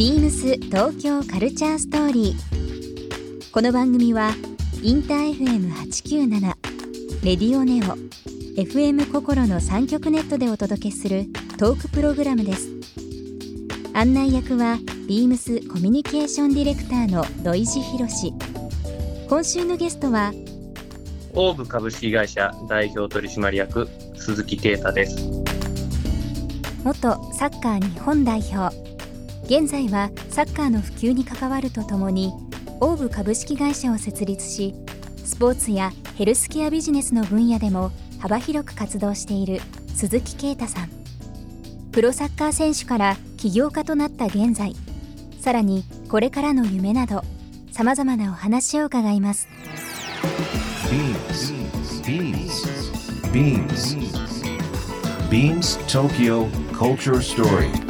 ビームス東京カルチャーストーリー。この番組はインター FM897 レディオネオ FM 心の三極ネットでお届けするトークプログラムです。案内役はビームスコミュニケーションディレクターの土井博志。今週のゲストはオーブ株式会社代表取締役鈴木啓太です元サッカー日本代表現在はサッカーの普及に関わるとともにオーブ株式会社を設立しスポーツやヘルスケアビジネスの分野でも幅広く活動している鈴木啓太さん。プロサッカー選手から起業家となった現在さらにこれからの夢などさまざまなお話を伺います。BeamsBeamsBeamsTokyo Culture Story.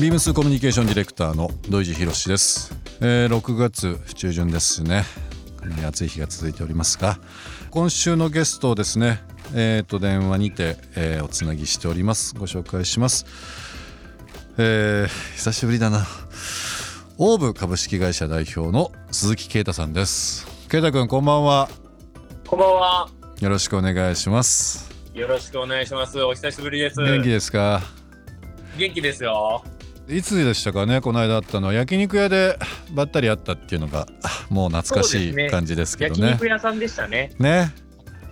ビームスコミュニケーションディレクターの土井博志です、えー6月中旬ですね。かなり暑い日が続いておりますが今週のゲストをですねえー、と電話にて、えーおつなぎしております。ご紹介します。えー久しぶりだな。オーブ株式会社代表の鈴木啓太さんです。啓太君こんばんは。こんばんは。よろしくお願いします。よろしくお願いします。お久しぶりです。元気ですか？元気ですよいつでしたかねこの間あったのは。焼肉屋でばったり会ったっていうのがもう懐かしい感じですけど焼ね肉屋さんでしたね。ね。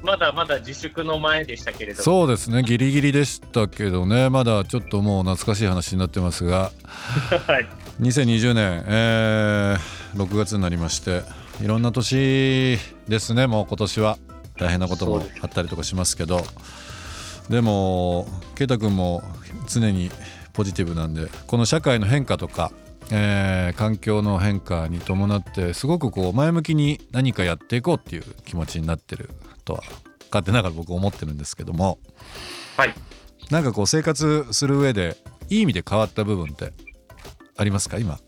まだまだ自粛の前でしたけれども。そうですね。ギリギリでしたけどね。まだちょっともう懐かしい話になってますが。はい。2020年、えー6月になりましていろんな年ですねもう今年は。大変なこともあったりとかしますけど。でも圭太君も常にポジティブなんでこの社会の変化とか、えー環境の変化に伴ってすごくこう前向きに何かやっていこうっていう気持ちになってるとは勝手ながら僕思ってるんですけども。はい。なんかこう生活する上でいい意味で変わった部分ってありますか今？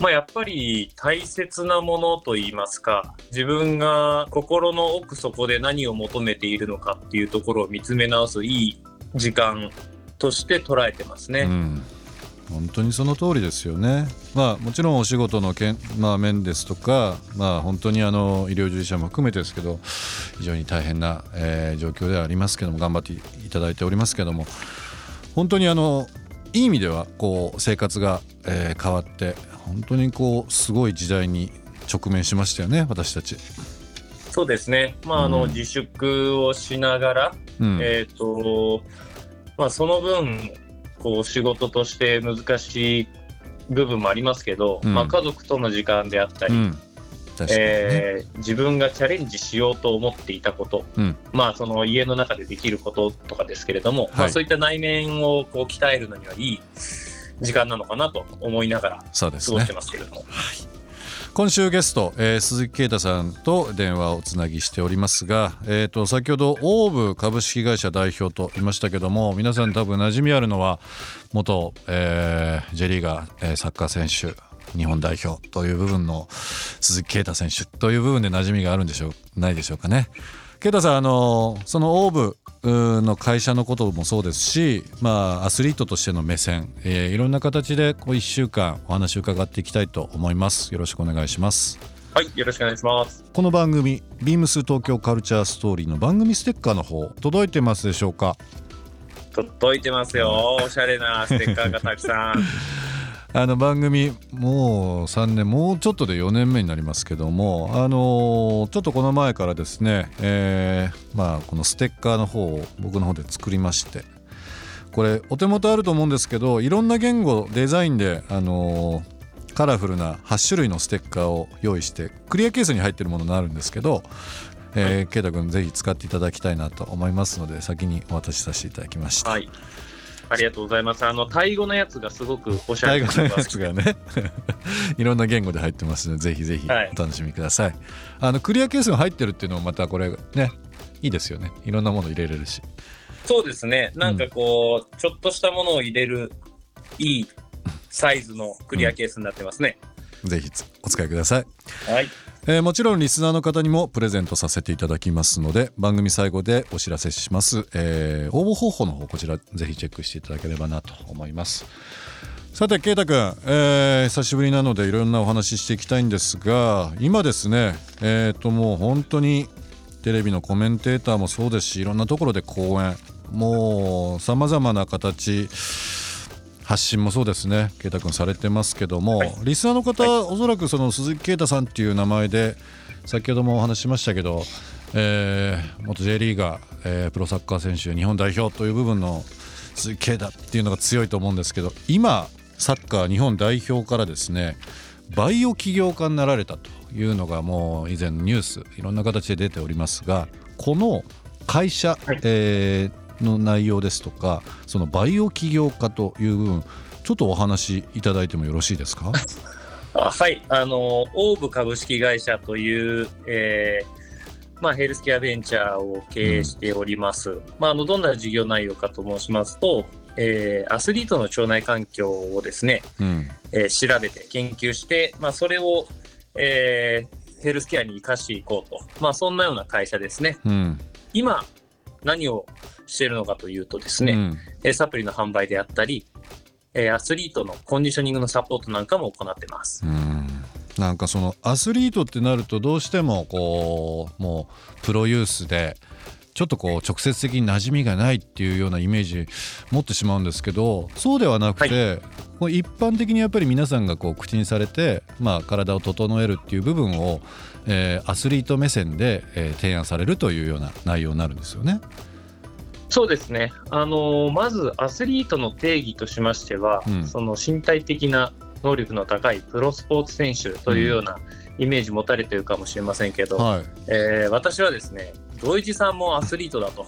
まあやっぱり大切なものと言いますか自分が心の奥底で何を求めているのかっていうところを見つめ直すいい時間として捉えてますね、うん、本当にその通りですよね。まあもちろんお仕事のけん、まあ、面ですとか、まあ、本当にあの医療従事者も含めてですけど非常に大変な、えー状況ではありますけども頑張っていただいておりますけども本当にあのいい意味ではこう生活が、えー変わって本当にこうすごい時代に直面しましたよね私たち。そうですね。まああの、うん。自粛をしながらうん。えっ、と、まあ、その分、こう、仕事として難しい部分もありますけど、うん。まあ、家族との時間であったり、うん。ね、えー自分がチャレンジしようと思っていたこと、うん。まあ、その家の中でできることとかですけれども、まあ、はいそういった内面をこう鍛えるのにはいい時間なのかなと思いながら過ごしてますけれども。今週ゲスト、えー鈴木啓太さんと電話をつなぎしておりますが、えー、と先ほどオーブ株式会社代表と言いましたけども皆さん多分馴染みあるのは元、えー、J リーガー、えサッカー選手日本代表という部分の鈴木啓太選手という部分で馴染みがあるんでしょうないでしょうかね。啓太さんあのそのオーブの会社のこともそうですし、まあ、アスリートとしての目線、えーいろんな形でこう1週間お話を伺っていきたいと思いますよろしくお願いしますはい、よろしくお願いします。この番組ビームス東京カルチャーストーリーの番組ステッカーの方届いてますでしょうか？届いてますよ。おしゃれなステッカーがたくさん。あの番組もう3年もうちょっとで4年目になりますけどもあのーちょっとこの前からですね、えーまあこのステッカーの方を僕の方で作りましてこれお手元あると思うんですけどいろんな言語デザインであのーカラフルな8種類のステッカーを用意してクリアケースに入ってるものになるんですけどえー、圭太君ぜひ使っていただきたいなと思いますので先にお渡しさせていただきました。はい。ありがとうございます。あの、タイ語のやつがすごくおしゃれ。最後のやつがね。いろんな言語で入ってますのでぜひぜひはい。お楽しみください、あのクリアケースが入ってるっていうのもまたこれねいいですよね。いろんなもの入れれるし。そうですね。なんかこう、ちょっとしたものを入れるいいサイズのクリアケースになってますね。ぜひつお使いください、はい。えーもちろんリスナーの方にもプレゼントさせていただきますので番組最後でお知らせします、えー応募方法の方こちらぜひチェックしていただければなと思います。さて圭太君、えー久しぶりなのでいろんなお話ししていきたいんですが今ですねえっ、ともう本当にテレビのコメンテーターもそうですしいろんなところで講演もうさまざまな形発信もそうですね。圭太君されてますけども、はい。リスナーの方、おそらくその鈴木啓太さんっていう名前で先ほどもお話ししましたけど、えー元 J リーガー、えープロサッカー選手日本代表という部分の鈴木啓太っていうのが強いと思うんですけど今サッカー日本代表からですねバイオ起業家になられたというのがもう以前ニュースいろんな形で出ておりますがこの会社、はい。えーの内容ですとかそのバイオ起業家という部分ちょっとお話しいただいてもよろしいですか？あはい。あの、オーブ株式会社という、えーまあ、ヘルスケアベンチャーを経営しております。まあ、あの、どんな事業内容かと申しますと、えーアスリートの腸内環境をですね、うんえー調べて研究して、まあ、それを、えーヘルスケアに生かしていこうと、まあ、そんなような会社ですね。うん今、何をしているのかというとですね、うんえーサプリの販売であったり、えーアスリートのコンディショニングのサポートなんかも行ってます。うんなんかそのアスリートってなるとどうしてもこうもうプロユースでちょっとこう直接的に馴染みがないっていうようなイメージ持ってしまうんですけどそうではなくて、こう一般的にやっぱり皆さんがこう口にされて、まあ、体を整えるっていう部分を、えーアスリート目線で、えー提案されるというような内容になるんですよね。そうですね、あのーまずアスリートの定義としましては、うん。その身体的な能力の高いプロスポーツ選手というようなイメージ持たれてるかもしれませんけど、はい、えー私はですね、土井地さんもアスリートだと、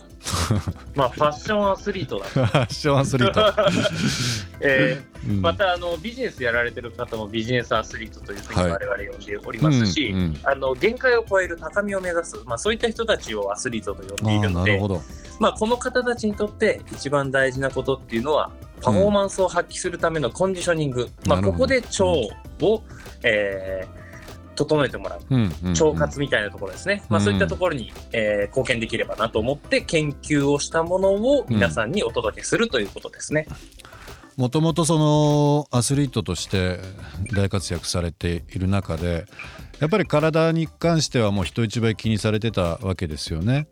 まあ、ファッションアスリートだ。と。ファッションアスリート。えーうん。またあのビジネスやられてる方もビジネスアスリートというふうはい。に我々呼んでおりますし、うんうん。あの限界を超える高みを目指す、まあ、そういった人たちをアスリートと呼んでいあるのでーなるほ、ど。まあ、この方たちにとって一番大事なことっていうのはパフォーマンスを発揮するためのコンディショニング、まあ、なるほど。ここで腸を、えー整えてもらう。うんうんうん。腸活みたいなところですね、まあ、そういったところに、えー貢献できればなと思って研究をしたものを皆さんにお届けするということですね。もともとそのアスリートとして大活躍されている中でやっぱり体に関してはもう人一倍気にされてたわけですよね。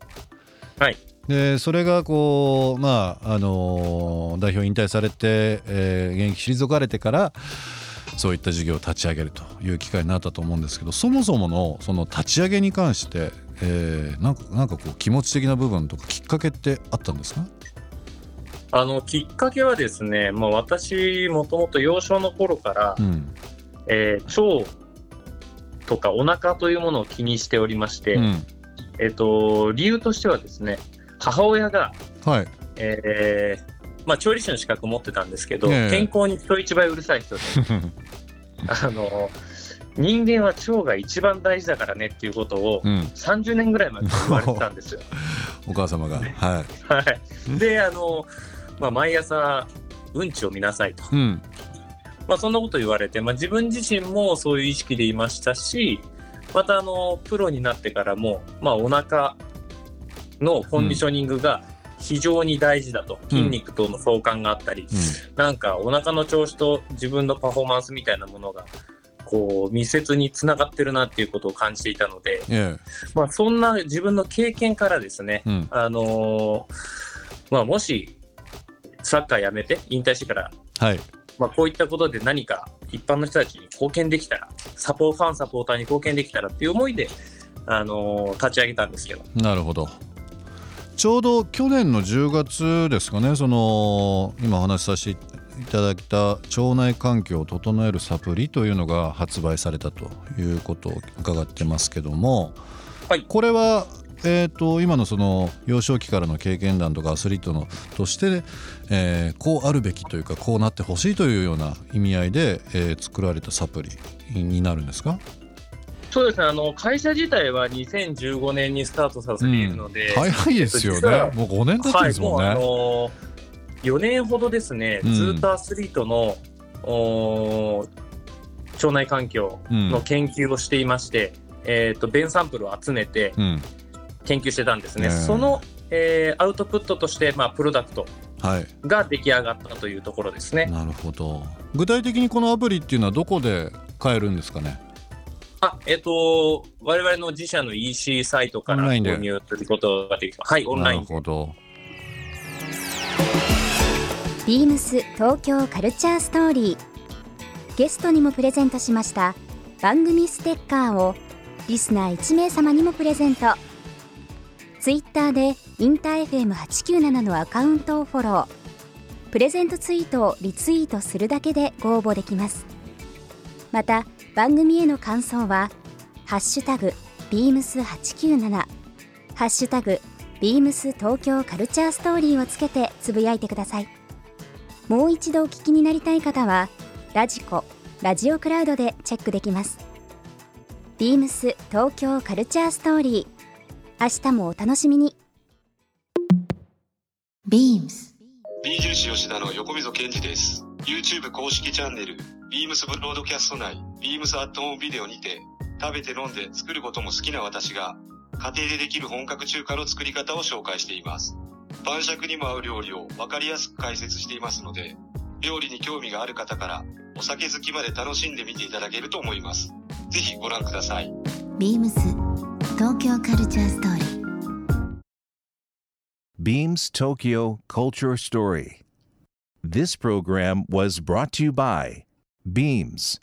はい。でそれがこうまああの代表引退されて、えー現役退かれてからそういった事業を立ち上げるという機会になったと思うんですけどそもそものその立ち上げに関して、えーなんかなんかこう気持ち的な部分とかきっかけってあったんですか？あのきっかけはですね、まあ、私もともと幼少の頃から、うん。えー腸とかお腹というものを気にしておりまして、うん。えっと理由としてはですね母親が、はい。えーまあ、調理師の資格を持ってたんですけど、ええ。健康に人一倍うるさい人で。あの人間は腸が一番大事だからねっていうことをうん、30年ぐらい前から言われてたんですよ。お母様が。はい。はい、であの、まあ、毎朝うんちを見なさいと、うん。まあ、そんなこと言われて、まあ、自分自身もそういう意識でいましたしまたあのプロになってからも、まあ、お腹のコンディショニングが非常に大事だと、筋肉との相関があったり、なんかお腹の調子と自分のパフォーマンスみたいなものがこう密接につながってるなっていうことを感じていたので、えまあ、そんな自分の経験からですね、えうん。あのーまあ、もしサッカーやめて引退してから、はい。まあ、こういったことで何か一般の人たちに貢献できたらサポファンサポーターに貢献できたらっていう思いで、あのー立ち上げたんですけど。なるほどちょうど去年の10月ですかねその今お話しさせていただいた腸内環境を整えるサプリというのが発売されたということを伺ってますけども、はい。これはえー、と今のその幼少期からの経験談とかアスリートのとして、えーこうあるべきというかこうなってほしいというような意味合いで、えー作られたサプリになるんですか、そうですね、あの会社自体は2015年にスタートさせているので、早いですよね。もう5年経ってるんですもんね、はい、もうあの4年ほどですね、うん。ずっとアスリートの腸内環境うん。の研究をしていまして、えー、と便サンプルを集めてうん。研究してたんですね、ねえ。その、えーアウトプットとして、まあ、プロダクトはい。が出来上がったというところですね。なるほど。具体的にこのアプリっていうのはどこで買えるんですかね？あえっ、と、我々の自社の EC サイトから購入することができます。はい、オンライン。なるほど。ビームス東京カルチャーストーリー。ゲストにもプレゼントしました番組ステッカーをリスナー1名様にもプレゼント。ツイッターでインター FM897 のアカウントをフォロー。プレゼントツイートをリツイートするだけでご応募できます。また番組への感想は「ハッシュタグビームス897」「ハッシュタグビームス東京カルチャーストーリー」をつけてつぶやいてください。もう一度お聞きになりたい方はラジコラジオクラウドでチェックできます。ビームス東京カルチャーストーリー明日もお楽しみに。beams ビー印吉田の横溝健二です。YouTube 公式チャンネル、ビームスブロードキャスト内、ビームスアットホームビデオにて、食べて飲んで作ることも好きな私が、家庭でできる本格中華の作り方を紹介しています。晩酌にも合う料理を分かりやすく解説していますので、料理に興味がある方から、お酒好きまで楽しんでみていただけると思います。ぜひご覧ください。beams 東京カルチャーストーリー Beams Tokyo Culture Story. This program was brought to you by Beams.